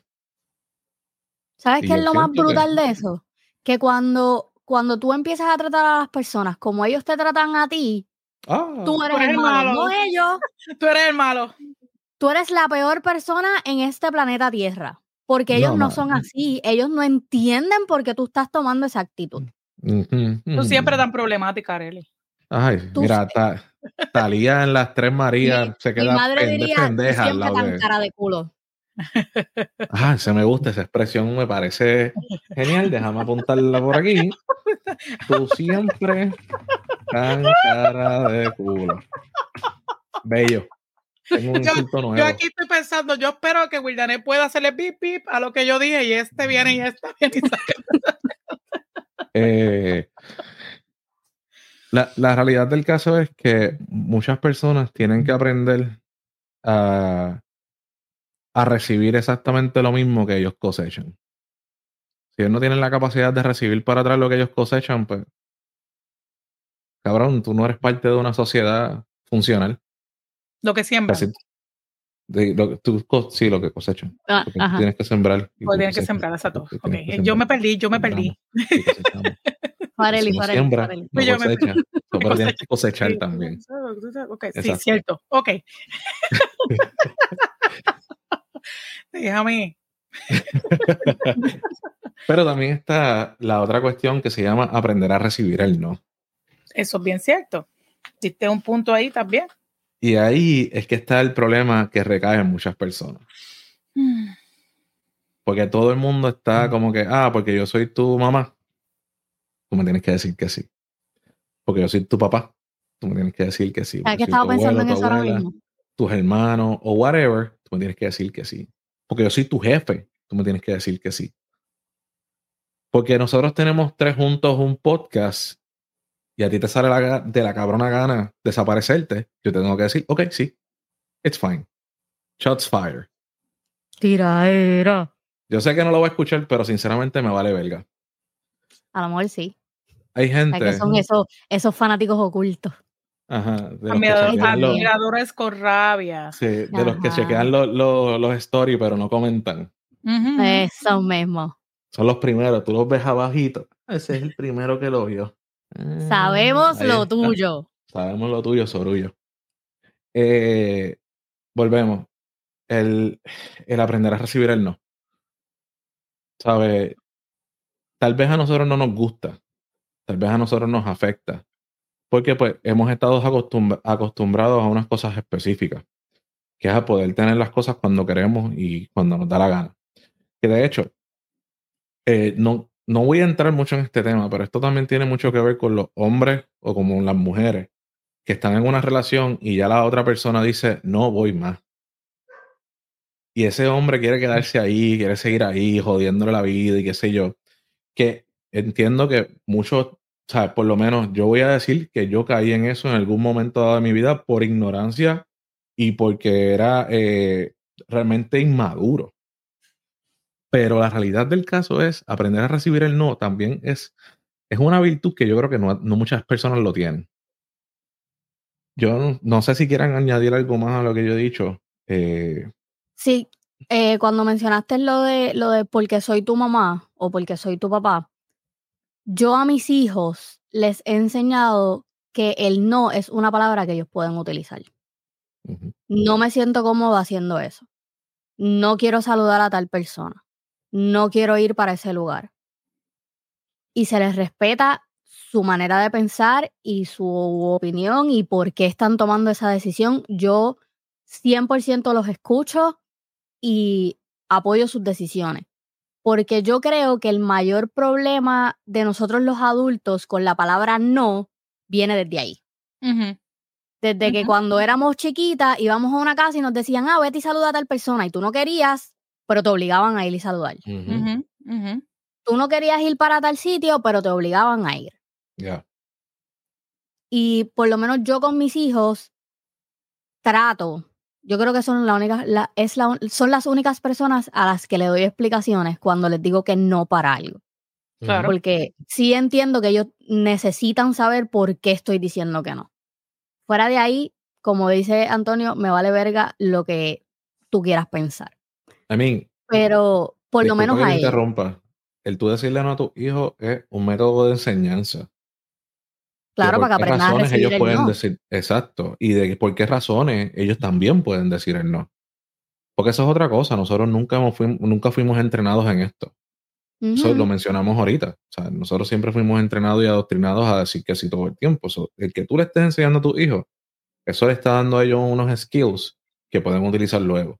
Speaker 1: ¿Sabes qué es lo más brutal de eso? Que cuando, cuando tú empiezas a tratar a las personas como ellos te tratan a ti,
Speaker 2: ah.
Speaker 1: tú eres el malo, no ellos.
Speaker 3: Tú eres el malo
Speaker 1: tú eres la peor persona en este planeta Tierra. Porque ellos no, son así. Ellos no entienden por qué tú estás tomando esa actitud.
Speaker 3: Tú siempre tan problemática, Arely.
Speaker 2: Ay, mira, Talía en las tres Marías se queda
Speaker 1: mi madre diría,
Speaker 2: pendeja
Speaker 1: siempre tan cara de culo.
Speaker 2: Ah, se me gusta esa expresión, me parece genial. Déjame apuntarla por aquí. Tú siempre tan cara de culo. Bello
Speaker 3: yo, aquí estoy pensando, yo espero que Wildanet pueda hacerle pip pip a lo que yo dije y este viene y este viene
Speaker 2: eh, la, la, realidad del caso es que muchas personas tienen que aprender a, a recibir exactamente lo mismo que ellos cosechan. Si ellos no tienen la capacidad de recibir para atrás lo que ellos cosechan, pues, cabrón, tú no eres parte de una sociedad funcional.
Speaker 3: Lo que siembra.
Speaker 2: De, lo, tú, sí, lo que cosecha. Ah, tienes que sembrar.
Speaker 3: Pues tienes que sembrar, exacto. Okay. Yo me perdí, yo me perdí.
Speaker 1: Fareli,
Speaker 2: no pues pero tienes que cosechar también.
Speaker 3: Okay, sí, cierto. Ok. Déjame.
Speaker 2: pero también está la otra cuestión que se llama aprender a recibir el no.
Speaker 3: Eso es bien cierto. Diste un punto ahí también.
Speaker 2: Y ahí es que está el problema que recae en muchas personas. Mm. Porque todo el mundo está mm. como que, ah, porque yo soy tu mamá, tú me tienes que decir que sí. Porque yo soy tu papá, tú me tienes que decir que sí.
Speaker 1: que estaba pensando en eso ahora mismo?
Speaker 2: Tus hermanos o whatever, tú me tienes que decir que sí. Porque yo soy tu jefe, tú me tienes que decir que sí. Porque nosotros tenemos tres juntos un podcast y a ti te sale de la cabrona gana desaparecerte, yo te tengo que decir, ok, sí, it's fine. Shots fire.
Speaker 1: Tiraera.
Speaker 2: Yo sé que no lo voy a escuchar, pero sinceramente me vale verga.
Speaker 1: A lo mejor sí.
Speaker 2: Hay gente.
Speaker 1: que son esos, esos fanáticos ocultos.
Speaker 2: Ajá.
Speaker 3: Admiradores con rabia.
Speaker 2: Sí, de los que chequean los, los, stories, pero no comentan.
Speaker 1: Eso mismo.
Speaker 2: Son los primeros, tú los ves abajito. Ese es el primero que lo vio.
Speaker 1: Sabemos lo tuyo.
Speaker 2: Sabemos lo tuyo, Sorullo. Eh, volvemos. El, el aprender a recibir el no. ¿Sabe? Tal vez a nosotros no nos gusta. Tal vez a nosotros nos afecta. Porque pues hemos estado acostumbrados a unas cosas específicas, que es a poder tener las cosas cuando queremos y cuando nos da la gana. Que de hecho, eh, no, no voy a entrar mucho en este tema, pero esto también tiene mucho que ver con los hombres o como las mujeres que están en una relación y ya la otra persona dice, no voy más. Y ese hombre quiere quedarse ahí, quiere seguir ahí, jodiéndole la vida y qué sé yo. Que entiendo que muchos, sea, por lo menos yo voy a decir que yo caí en eso en algún momento dado de mi vida por ignorancia y porque era eh, realmente inmaduro. Pero la realidad del caso es, aprender a recibir el no también es, es una virtud que yo creo que no, muchas personas lo tienen. Yo no, sé si quieran añadir algo más a lo que yo he dicho. Eh,
Speaker 1: sí, eh, cuando mencionaste lo de, lo de porque soy tu mamá o porque soy tu papá, yo a mis hijos les he enseñado que el no es una palabra que ellos pueden utilizar. No me siento cómodo haciendo eso. No quiero saludar a tal persona no quiero ir para ese lugar. Y se les respeta su manera de pensar y su opinión y por qué están tomando esa decisión. Yo 100% los escucho y apoyo sus decisiones. Porque yo creo que el mayor problema de nosotros los adultos con la palabra no viene desde ahí. Desde que cuando éramos chiquitas íbamos a una casa y nos decían, ah, vete y saluda a tal persona y tú no querías, pero te obligaban a ir y saludar. Tú no querías ir para tal sitio, pero te obligaban a ir.
Speaker 2: Ya.
Speaker 1: Y por lo menos yo con mis hijos trato, yo creo que son, la única, es la, son las únicas personas a las que le doy explicaciones cuando les digo que no para algo. Claro. Porque sí entiendo que ellos necesitan saber por qué estoy diciendo que no. Fuera de ahí, como dice Antonio, me vale verga lo que tú quieras pensar.
Speaker 2: I mean,
Speaker 1: pero por lo menos a él.
Speaker 2: interrumpa. El tú decirle no a tu hijo es un método de enseñanza.
Speaker 1: Claro, para que aprendan a recibir
Speaker 2: ellos pueden decir, exacto, y de por qué razones ellos también pueden decir el no. Porque eso es otra cosa, nosotros nunca, fuimos, nunca fuimos entrenados en esto. Eso lo mencionamos ahorita. O sea, nosotros siempre fuimos entrenados y adoctrinados a decir que sí todo el tiempo. el que tú le estés enseñando a tu hijo, eso le está dando a ellos unos skills que pueden utilizar luego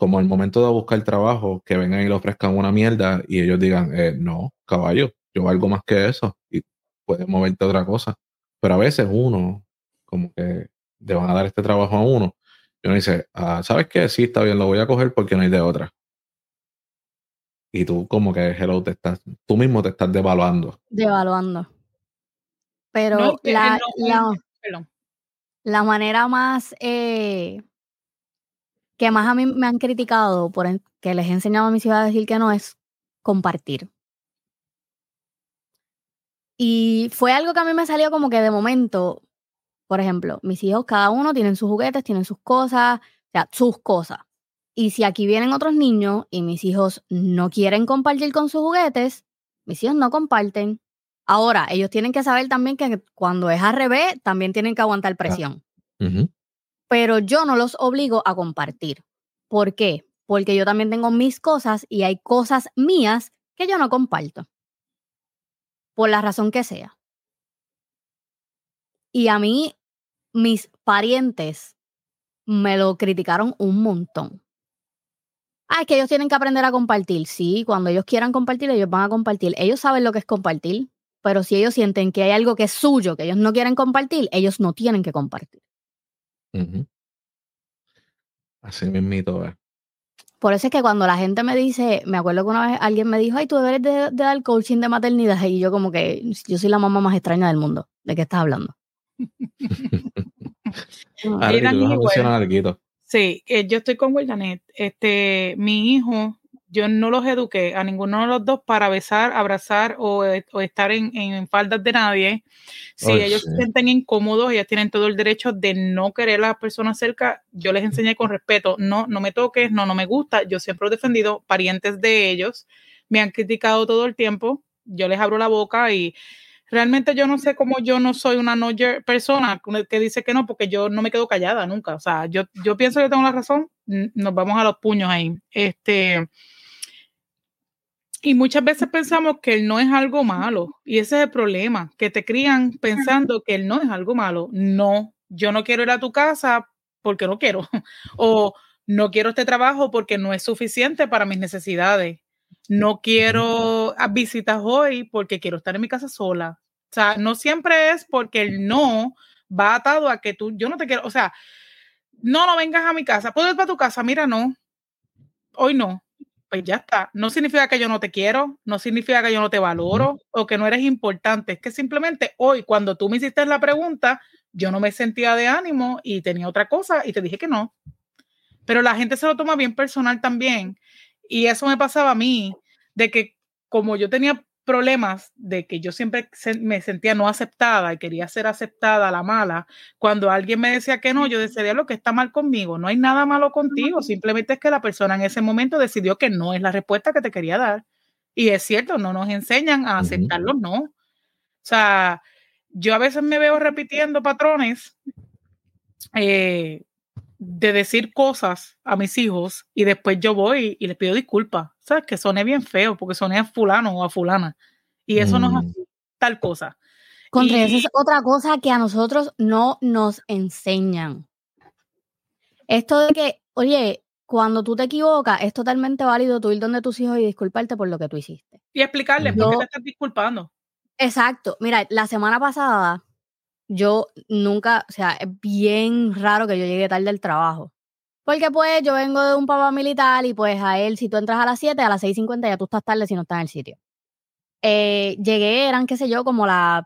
Speaker 2: como el momento de buscar trabajo, que vengan y le ofrezcan una mierda y ellos digan, eh, no, caballo, yo valgo más que eso y puedes moverte a otra cosa. Pero a veces uno, como que le van a dar este trabajo a uno, y uno dice, ah, ¿sabes qué? Sí, está bien, lo voy a coger porque no hay de otra. Y tú como que, hello, te estás, tú mismo te estás devaluando.
Speaker 1: Devaluando. Pero la, la, manera más... Eh, que más a mí me han criticado por que les he enseñado a mis hijos a decir que no es compartir. Y fue algo que a mí me salió como que de momento, por ejemplo, mis hijos cada uno tienen sus juguetes, tienen sus cosas, o sea, sus cosas. Y si aquí vienen otros niños y mis hijos no quieren compartir con sus juguetes, mis hijos no comparten. Ahora, ellos tienen que saber también que cuando es al revés, también tienen que aguantar presión pero yo no los obligo a compartir. ¿Por qué? Porque yo también tengo mis cosas y hay cosas mías que yo no comparto. Por la razón que sea. Y a mí, mis parientes me lo criticaron un montón. Ah, es que ellos tienen que aprender a compartir. Sí, cuando ellos quieran compartir, ellos van a compartir. Ellos saben lo que es compartir, pero si ellos sienten que hay algo que es suyo, que ellos no quieren compartir, ellos no tienen que compartir.
Speaker 2: Así mismito es.
Speaker 1: Por eso es que cuando la gente me dice, me acuerdo que una vez alguien me dijo, ay, tú deberes de, dar coaching de maternidad. Y yo como que, yo soy la mamá más extraña del mundo. ¿De qué estás hablando?
Speaker 3: Sí, eh, yo estoy con Wildanet. Este, mi hijo yo no los eduqué a ninguno de los dos para besar, abrazar o, eh, estar en, faldas de nadie. Si ellos se sienten incómodos, ellos tienen todo el derecho de no querer a las personas cerca. Yo les enseñé con respeto, no, no me toques, no, no me gusta. Yo siempre he defendido parientes de ellos. Me han criticado todo el tiempo. Yo les abro la boca y realmente yo no sé cómo yo no soy una no persona que dice que no, porque yo no me quedo callada nunca. O sea, yo, yo pienso que tengo la razón. Nos vamos a los puños ahí. Este Y muchas veces pensamos que el no es algo malo. Y ese es el problema, que te crían pensando que el no es algo malo. No, yo no quiero ir a tu casa porque no quiero. o no quiero este trabajo porque no es suficiente para mis necesidades. No quiero visitas hoy porque quiero estar en mi casa sola. O sea, no siempre es porque el no va atado a que tú, yo no te quiero, o sea, no, no vengas a mi casa, puedo ir para tu casa, mira, no, hoy no, pues ya está. No significa que yo no te quiero, no significa que yo no te valoro o que no eres importante, es que simplemente hoy, cuando tú me hiciste la pregunta, yo no me sentía de ánimo y tenía otra cosa y te dije que no. Pero la gente se lo toma bien personal también. Y eso me pasaba a mí, de que como yo tenía problemas de que yo siempre me sentía no aceptada y quería ser aceptada a la mala, cuando alguien me decía que no, yo decía, lo que está mal conmigo, no hay nada malo contigo, simplemente es que la persona en ese momento decidió que no es la respuesta que te quería dar. Y es cierto, no nos enseñan a aceptar los no. O sea, yo a veces me veo repitiendo patrones eh, de decir cosas a mis hijos y después yo voy y les pido disculpas, ¿sabes? Que soné bien feo porque soné a fulano o a fulana. Y eso no es mm. tal cosa.
Speaker 1: Contra y, es otra cosa que a nosotros no nos enseñan. Esto de que, oye, cuando tú te equivocas, es totalmente válido tú ir donde tus hijos y disculparte por lo que tú hiciste.
Speaker 3: Y explicarles por qué te estás disculpando.
Speaker 1: Exacto. Mira, la semana pasada yo nunca, o sea, es bien raro que yo llegue tarde al trabajo. Porque pues yo vengo de un papá militar y pues a él, si tú entras a las 7, a las 6.50 ya tú estás tarde si no estás en el sitio. Eh, llegué, eran, qué sé yo, como las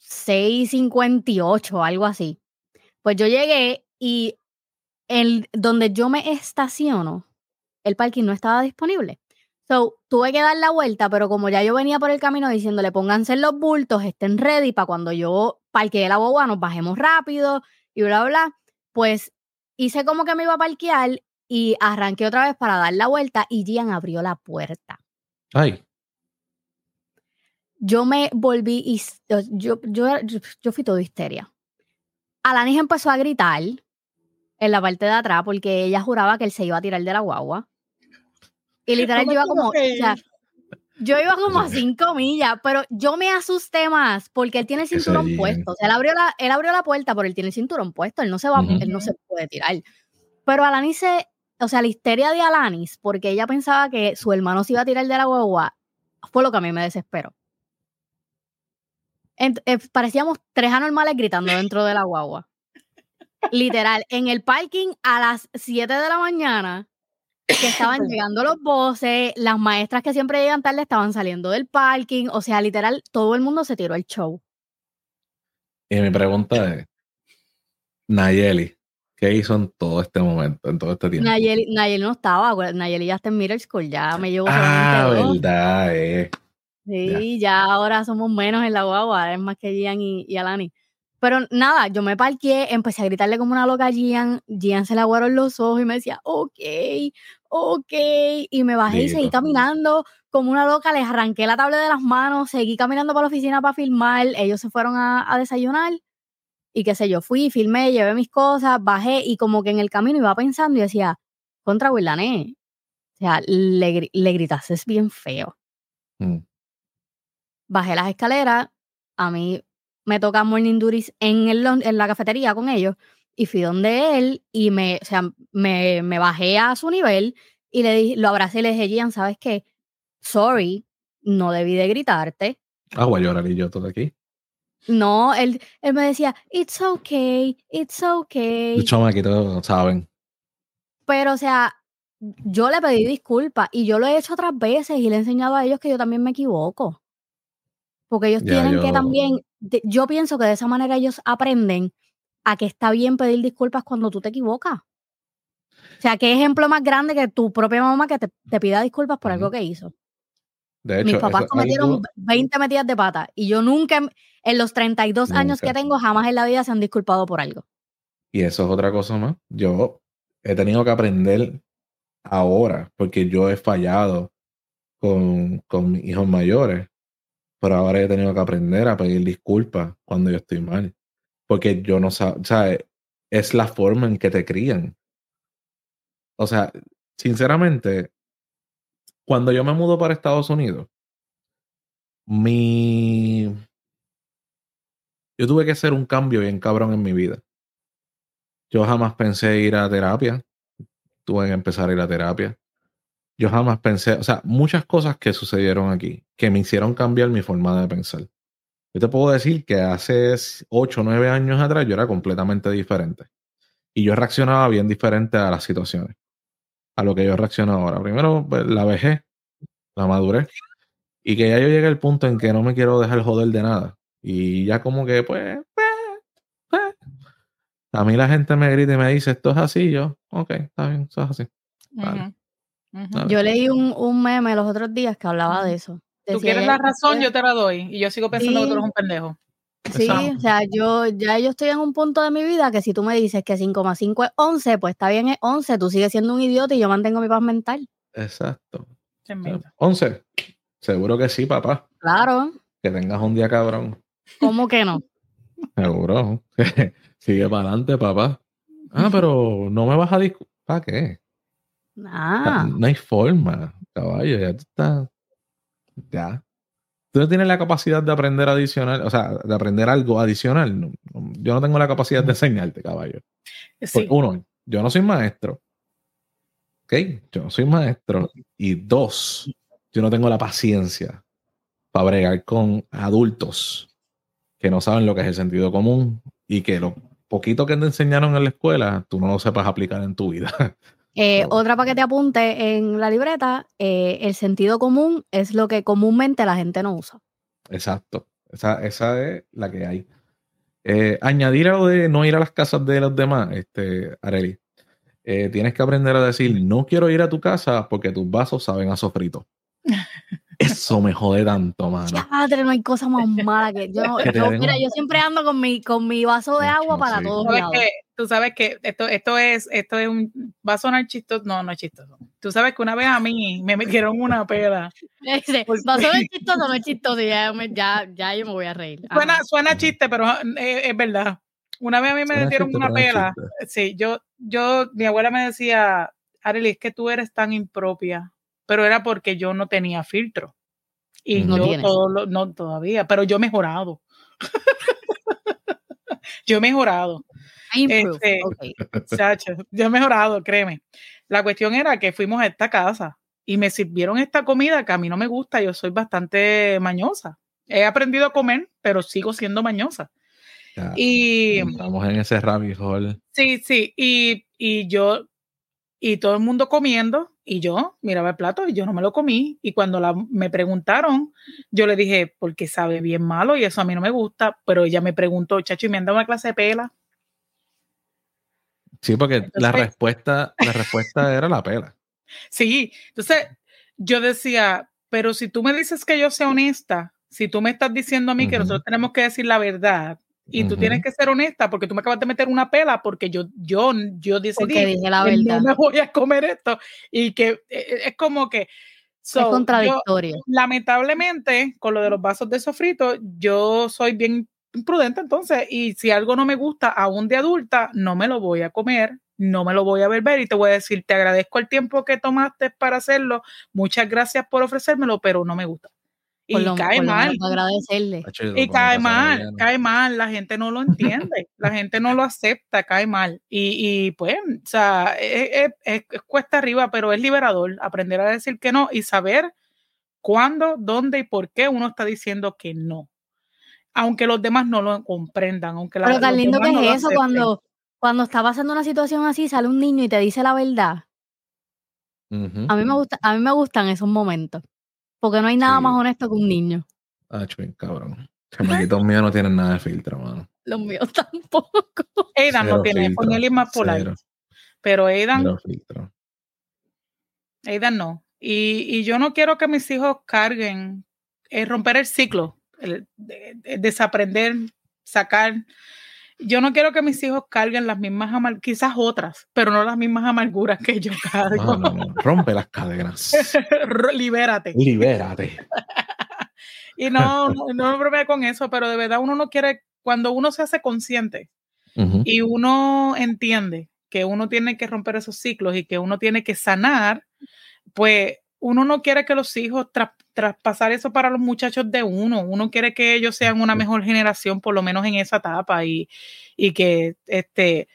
Speaker 1: 6.58, algo así. Pues yo llegué y el, donde yo me estaciono, el parking no estaba disponible. So, tuve que dar la vuelta, pero como ya yo venía por el camino diciéndole pónganse los bultos, estén ready para cuando yo parquee la boba, nos bajemos rápido y bla, bla, pues hice como que me iba a parquear y arranqué otra vez para dar la vuelta y Gian abrió la puerta.
Speaker 2: Ay.
Speaker 1: Yo me volví y yo, yo, yo, fui todo histeria. Alanis empezó a gritar en la parte de atrás porque ella juraba que él se iba a tirar de la guagua. Y literal yo iba como, o sea, yo iba como a cinco millas, pero yo me asusté más porque él tiene el cinturón puesto. O sea, él abrió, la, él abrió la puerta, pero él tiene el cinturón puesto, él no se va, él no se puede tirar. Pero Alanis se, o sea, la histeria de Alanis, porque ella pensaba que su hermano se iba a tirar de la guagua, fue lo que a mí me desesperó. Eh, parecíamos tres anormales gritando dentro de la guagua. Literal, en el parking a las 7 de la mañana, que estaban llegando los voces, las maestras que siempre llegan tarde estaban saliendo del parking, o sea, literal, todo el mundo se tiró el show.
Speaker 2: Y mi pregunta es, Nayeli, ¿qué hizo en todo este momento, en todo este tiempo?
Speaker 1: Nayeli, Nayeli no estaba, Nayeli ya está en middle school, ya me llevo
Speaker 2: Ah, verdad, eh.
Speaker 1: Sí, ya. ahora somos menos en la guagua, es más que Gian y, y Alani. Pero nada, yo me parqué, empecé a gritarle como una loca a Gian. Gian se le aguaron los ojos y me decía, ok, ok. Y me bajé y seguí caminando como una loca. Les arranqué la tabla de las manos, seguí caminando para la oficina para filmar. Ellos se fueron a, desayunar. Y qué sé yo, fui, filmé, llevé mis cosas, bajé y como que en el camino iba pensando y decía, contra Willané. O sea, le, le gritaste es bien feo. Mm. Bajé las escaleras, a mí me toca Morning Duties en, el, en la cafetería con ellos y fui donde él y me, o sea, me, me bajé a su nivel y le dije, lo abracé y le dije, Gian, ¿sabes qué? Sorry, no debí de gritarte.
Speaker 2: Ah, voy a llorar y yo todo aquí.
Speaker 1: No, él, él me decía, it's okay, it's okay.
Speaker 2: Los aquí todos saben.
Speaker 1: Pero, o sea, yo le pedí disculpas y yo lo he hecho otras veces y le he enseñado a ellos que yo también me equivoco. Porque ellos tienen que también, yo pienso que de esa manera ellos aprenden a que está bien pedir disculpas cuando tú te equivocas. O sea, qué ejemplo más grande que tu propia mamá que te, pida disculpas por algo que hizo. De hecho, Mis papás cometieron 20 metidas de pata y yo nunca, en los 32 años que tengo, jamás en la vida se han disculpado por algo.
Speaker 2: Y eso es otra cosa más. Yo he tenido que aprender ahora porque yo he fallado con, con mis hijos mayores pero ahora he tenido que aprender a pedir disculpas cuando yo estoy mal. Porque yo no o sea, es la forma en que te crían. O sea, sinceramente, cuando yo me mudo para Estados Unidos, mi... Yo tuve que hacer un cambio bien cabrón en mi vida. Yo jamás pensé ir a terapia. Tuve que empezar a ir a terapia. Yo jamás pensé, o sea, muchas cosas que sucedieron aquí que me hicieron cambiar mi forma de pensar. Yo te puedo decir que hace 8 o 9 años atrás yo era completamente diferente. Y yo reaccionaba bien diferente a las situaciones, a lo que yo reacciono ahora. Primero, pues, la vejez, la madurez, y que ya yo llegué al punto en que no me quiero dejar joder de nada. Y ya como que, pues, pues, pues. a mí la gente me grita y me dice, esto es así, yo, ok, está bien, esto es así. Vale.
Speaker 1: Yo leí un, un, meme los otros días que hablaba de eso.
Speaker 3: Tú quieres la razón, yo te la doy. Y yo sigo pensando que tú eres un pendejo.
Speaker 1: Sí, o sea, yo ya yo estoy en un punto de mi vida que si tú me dices que 5,5 es 11, pues está bien, es 11, tú sigues siendo un idiota y yo mantengo mi paz mental.
Speaker 2: Exacto. 11. Seguro que sí, papá.
Speaker 1: Claro.
Speaker 2: Que tengas un día cabrón.
Speaker 1: ¿Cómo que no?
Speaker 2: Seguro. Sigue para adelante, papá. Ah, pero no me vas a discutir. ¿Para qué?
Speaker 1: Ah.
Speaker 2: No hay forma, caballo. Ya tú estás. Ya. Tú no tienes la capacidad de aprender adicional, o sea, de aprender algo adicional. yo no tengo la capacidad de enseñarte, caballo. Sí. uno, yo no soy maestro. ¿Ok? Yo no soy maestro. Y dos, yo no tengo la paciencia para bregar con adultos que no saben lo que es el sentido común y que lo poquito que te enseñaron en la escuela, tú no lo sepas aplicar en tu vida.
Speaker 1: Eh, otra para que te apunte en la libreta, eh, el sentido común es lo que comúnmente la gente no usa.
Speaker 2: Exacto, esa, esa es la que hay. Eh, añadir algo de no ir a las casas de los demás, este, Areli. tienes que aprender a decir, no quiero ir a tu casa porque tus vasos saben a sofrito. Eso me jode tanto, mano.
Speaker 1: Madre, no hay cosa más mala que yo. yo mira, yo siempre ando con mi, con mi vaso de agua para todos lados.
Speaker 3: Tú sabes que esto, esto es, esto es un, va a sonar chistoso, no, no es chistoso. Tú sabes que una vez a mí me metieron una peda.
Speaker 1: va a sonar chistoso, no es chistoso, ya, ya, ya yo me voy a reír.
Speaker 3: Suena, suena chiste, pero es, es, verdad. Una vez a mí me metieron una peda. Sí, yo, yo, mi abuela me decía, Arely, es que tú eres tan impropia pero era porque yo no tenía filtro. Y no yo todo no todavía, pero yo he mejorado. yo he mejorado. Este, yo he mejorado, créeme. La cuestión era que fuimos a esta casa y me sirvieron esta comida que a mí no me gusta, yo soy bastante mañosa. He aprendido a comer, pero sigo siendo mañosa. y
Speaker 2: estamos en ese rabbit
Speaker 3: Sí, sí, y, y yo y todo el mundo comiendo y yo miraba el plato y yo no me lo comí. Y cuando la, me preguntaron, yo le dije, porque sabe bien malo y eso a mí no me gusta, pero ella me preguntó, chacho, ¿y me han dado una clase de pela?
Speaker 2: Sí, porque la respuesta, la respuesta era la pela.
Speaker 3: Sí, entonces yo decía, pero si tú me dices que yo sea honesta, si tú me estás diciendo a mí que nosotros tenemos que decir la verdad, y tú tienes que ser honesta porque tú me acabas de meter una pela porque yo, yo, yo decidí
Speaker 1: dije la verdad.
Speaker 3: no me voy a comer esto y que eh, eh, es como que
Speaker 1: es contradictorio.
Speaker 3: lamentablemente, con lo de los vasos de sofrito, yo soy bien imprudente entonces y si algo no me gusta aún de adulta, no me lo voy a comer, no me lo voy a beber y te voy a decir, te agradezco el tiempo que tomaste para hacerlo, muchas gracias por ofrecérmelo, pero no me gusta. Y cae mal.
Speaker 1: Agradecerle.
Speaker 3: Y cae mal, cae mal, la gente no lo entiende, la gente no lo acepta, cae mal. Y, y pues, o sea, es, es, cuesta arriba, pero es liberador aprender a decir que no y saber cuándo, dónde y por qué uno está diciendo que no. Aunque los demás no lo comprendan, aunque
Speaker 1: Pero tan lindo que es eso cuando, cuando está pasando una situación así, sale un niño y te dice la verdad. A mí me gusta, a mí me gustan esos momentos. Porque no hay nada más honesto que un niño.
Speaker 2: Ah, bien, cabrón. Chamaquitos míos no tienen nada de filtro, mano.
Speaker 1: Los míos tampoco.
Speaker 3: Aidan no tiene, con y más polar. Pero Aidan. Aidan no. Y, y, yo no quiero que mis hijos carguen, es romper el ciclo, el, desaprender, sacar yo no quiero que mis hijos carguen las mismas amarguras, quizás otras, pero no las mismas amarguras que yo cargo.
Speaker 2: No, no, Rompe las cadenas.
Speaker 3: Libérate.
Speaker 2: Libérate.
Speaker 3: y no, no, me bromea con eso, pero de verdad uno no quiere, cuando uno se hace consciente y uno entiende que uno tiene que romper esos ciclos y que uno tiene que sanar, pues uno no quiere que los hijos traspasar eso para los muchachos de uno. Uno quiere que ellos sean una mejor generación, por lo menos en esa etapa, y, y que este,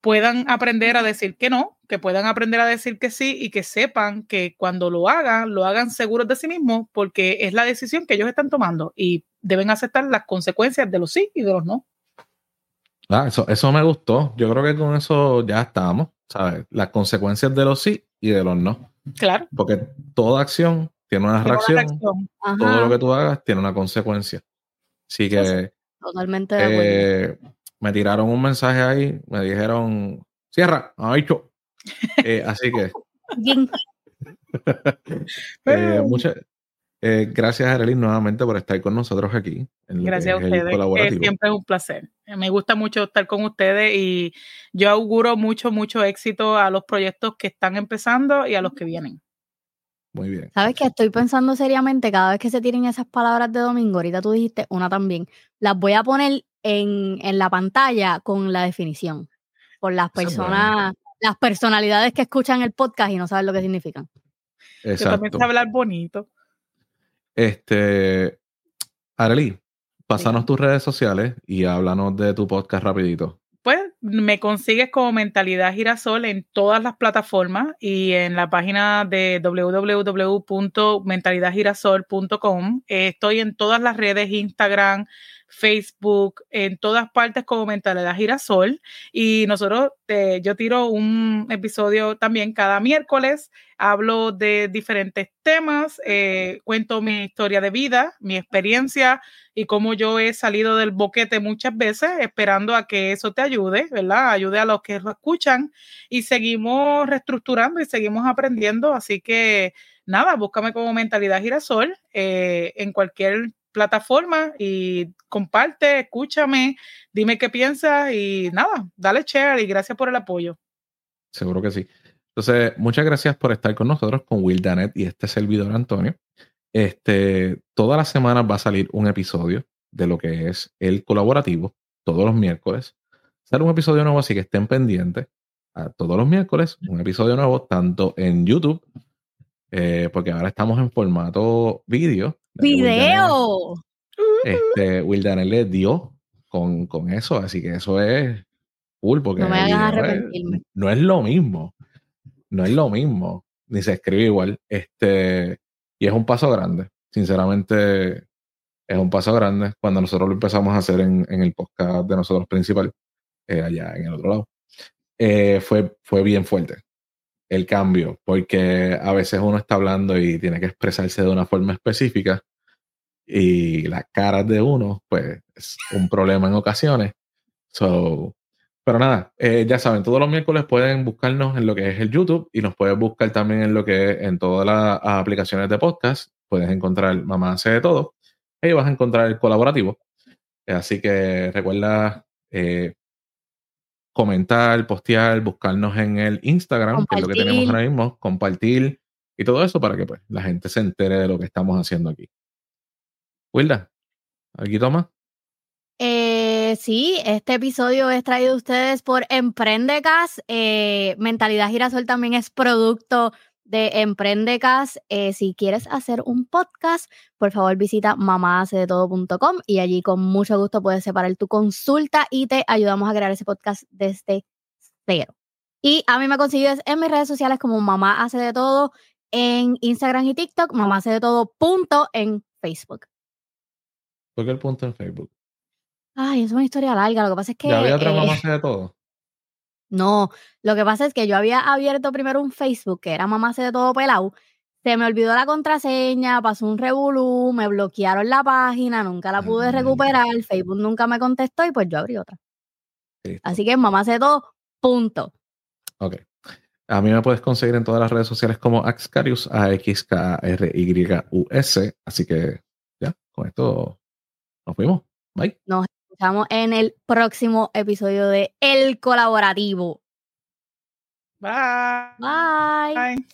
Speaker 3: puedan aprender a decir que no, que puedan aprender a decir que sí y que sepan que cuando lo hagan, lo hagan seguros de sí mismos, porque es la decisión que ellos están tomando y deben aceptar las consecuencias de los sí y de los no.
Speaker 2: Ah, eso, eso me gustó. Yo creo que con eso ya estamos, ¿sabes? Las consecuencias de los sí y de los no.
Speaker 3: Claro.
Speaker 2: Porque toda acción tiene una reacción. Todo lo que tú hagas tiene una consecuencia. Así que.
Speaker 1: Totalmente de acuerdo.
Speaker 2: Eh, me tiraron un mensaje ahí, me dijeron, cierra, ha dicho. Eh, así que. eh, muchas, eh, gracias, Arely, nuevamente por estar con nosotros aquí.
Speaker 3: gracias a ustedes. siempre es un placer. Me gusta mucho estar con ustedes y yo auguro mucho, mucho éxito a los proyectos que están empezando y a los que vienen.
Speaker 2: Muy bien.
Speaker 1: Sabes que estoy pensando seriamente cada vez que se tiren esas palabras de domingo, ahorita tú dijiste una también, las voy a poner en, en la pantalla con la definición, por las personas, las personalidades que escuchan el podcast y no saben lo que significan.
Speaker 3: Exacto. También hablar bonito.
Speaker 2: Este, Arely, pásanos tus redes sociales y háblanos de tu podcast rapidito.
Speaker 3: Pues me consigues como Mentalidad Girasol en todas las plataformas y en la página de www.mentalidadgirasol.com. estoy en todas las redes, Instagram, Facebook, en todas partes como Mentalidad Girasol. Y nosotros, yo tiro un episodio también cada miércoles, hablo de diferentes temas, eh, cuento mi historia de vida, mi experiencia y cómo yo he salido del boquete muchas veces, esperando a que eso te ayude, ¿verdad? Ayude a los que lo escuchan y seguimos reestructurando y seguimos aprendiendo. Así que nada, búscame como Mentalidad Girasol eh, en cualquier plataforma y comparte, escúchame, dime qué piensas y nada, dale share y gracias por el apoyo.
Speaker 2: Seguro que sí. Entonces, muchas gracias por estar con nosotros, con Will Danet y este servidor Antonio. Este, todas las semanas va a salir un episodio de lo que es el colaborativo, todos los miércoles. Sale un episodio nuevo, así que estén pendientes. A todos los miércoles, un episodio nuevo, tanto en YouTube, eh, porque ahora estamos en formato vídeo
Speaker 1: ¡Video!
Speaker 2: este, Will Daniel le dio con, con, eso, así que eso es cool, porque
Speaker 1: no, me hagas arrepentirme.
Speaker 2: no es lo mismo, no es lo mismo, ni se escribe igual, este, y es un paso grande, sinceramente es un paso grande cuando nosotros lo empezamos a hacer en, en el podcast de nosotros principal, eh, allá en el otro lado, eh, fue, fue bien fuerte el cambio, porque a veces uno está hablando y tiene que expresarse de una forma específica y las caras de uno, pues es un problema en ocasiones. So, pero nada, eh, ya saben, todos los miércoles pueden buscarnos en lo que es el YouTube y nos pueden buscar también en lo que es en todas las aplicaciones de podcast. Puedes encontrar Mamá hace de todo. Ahí vas a encontrar el colaborativo. Así que recuerda eh, comentar, postear, buscarnos en el Instagram, que es lo que tenemos ahora mismo, compartir y todo eso para que pues, la gente se entere de lo que estamos haciendo aquí. Wilda, ¿aquí toma?
Speaker 1: Eh, sí, este episodio es traído a ustedes por Emprendecas. Eh, Mentalidad Girasol también es producto de Emprendecas. Eh, si quieres hacer un podcast, por favor visita mamacedetodo.com y allí con mucho gusto puedes separar tu consulta y te ayudamos a crear ese podcast desde cero. Y a mí me consigues en mis redes sociales como Mamá Hace de Todo en Instagram y TikTok, Mamá Hace de Todo punto en Facebook.
Speaker 2: ¿Por qué el punto en Facebook?
Speaker 1: Ay, es una historia larga. Lo que pasa es que.
Speaker 2: ¿Ya había otra Mamá Hace de Todo?
Speaker 1: No, lo que pasa es que yo había abierto primero un Facebook que era mamá de todo pelado. Se me olvidó la contraseña, pasó un revolú, me bloquearon la página, nunca la pude recuperar, Facebook nunca me contestó y pues yo abrí otra. Así que mamá de todo, punto.
Speaker 2: Ok. A mí me puedes conseguir en todas las redes sociales como Axcarius, A X K R Y U S. Así que ya, con esto nos fuimos. Bye.
Speaker 1: Nos estamos en el próximo episodio de El Colaborativo.
Speaker 3: Bye.
Speaker 1: Bye.
Speaker 3: Bye.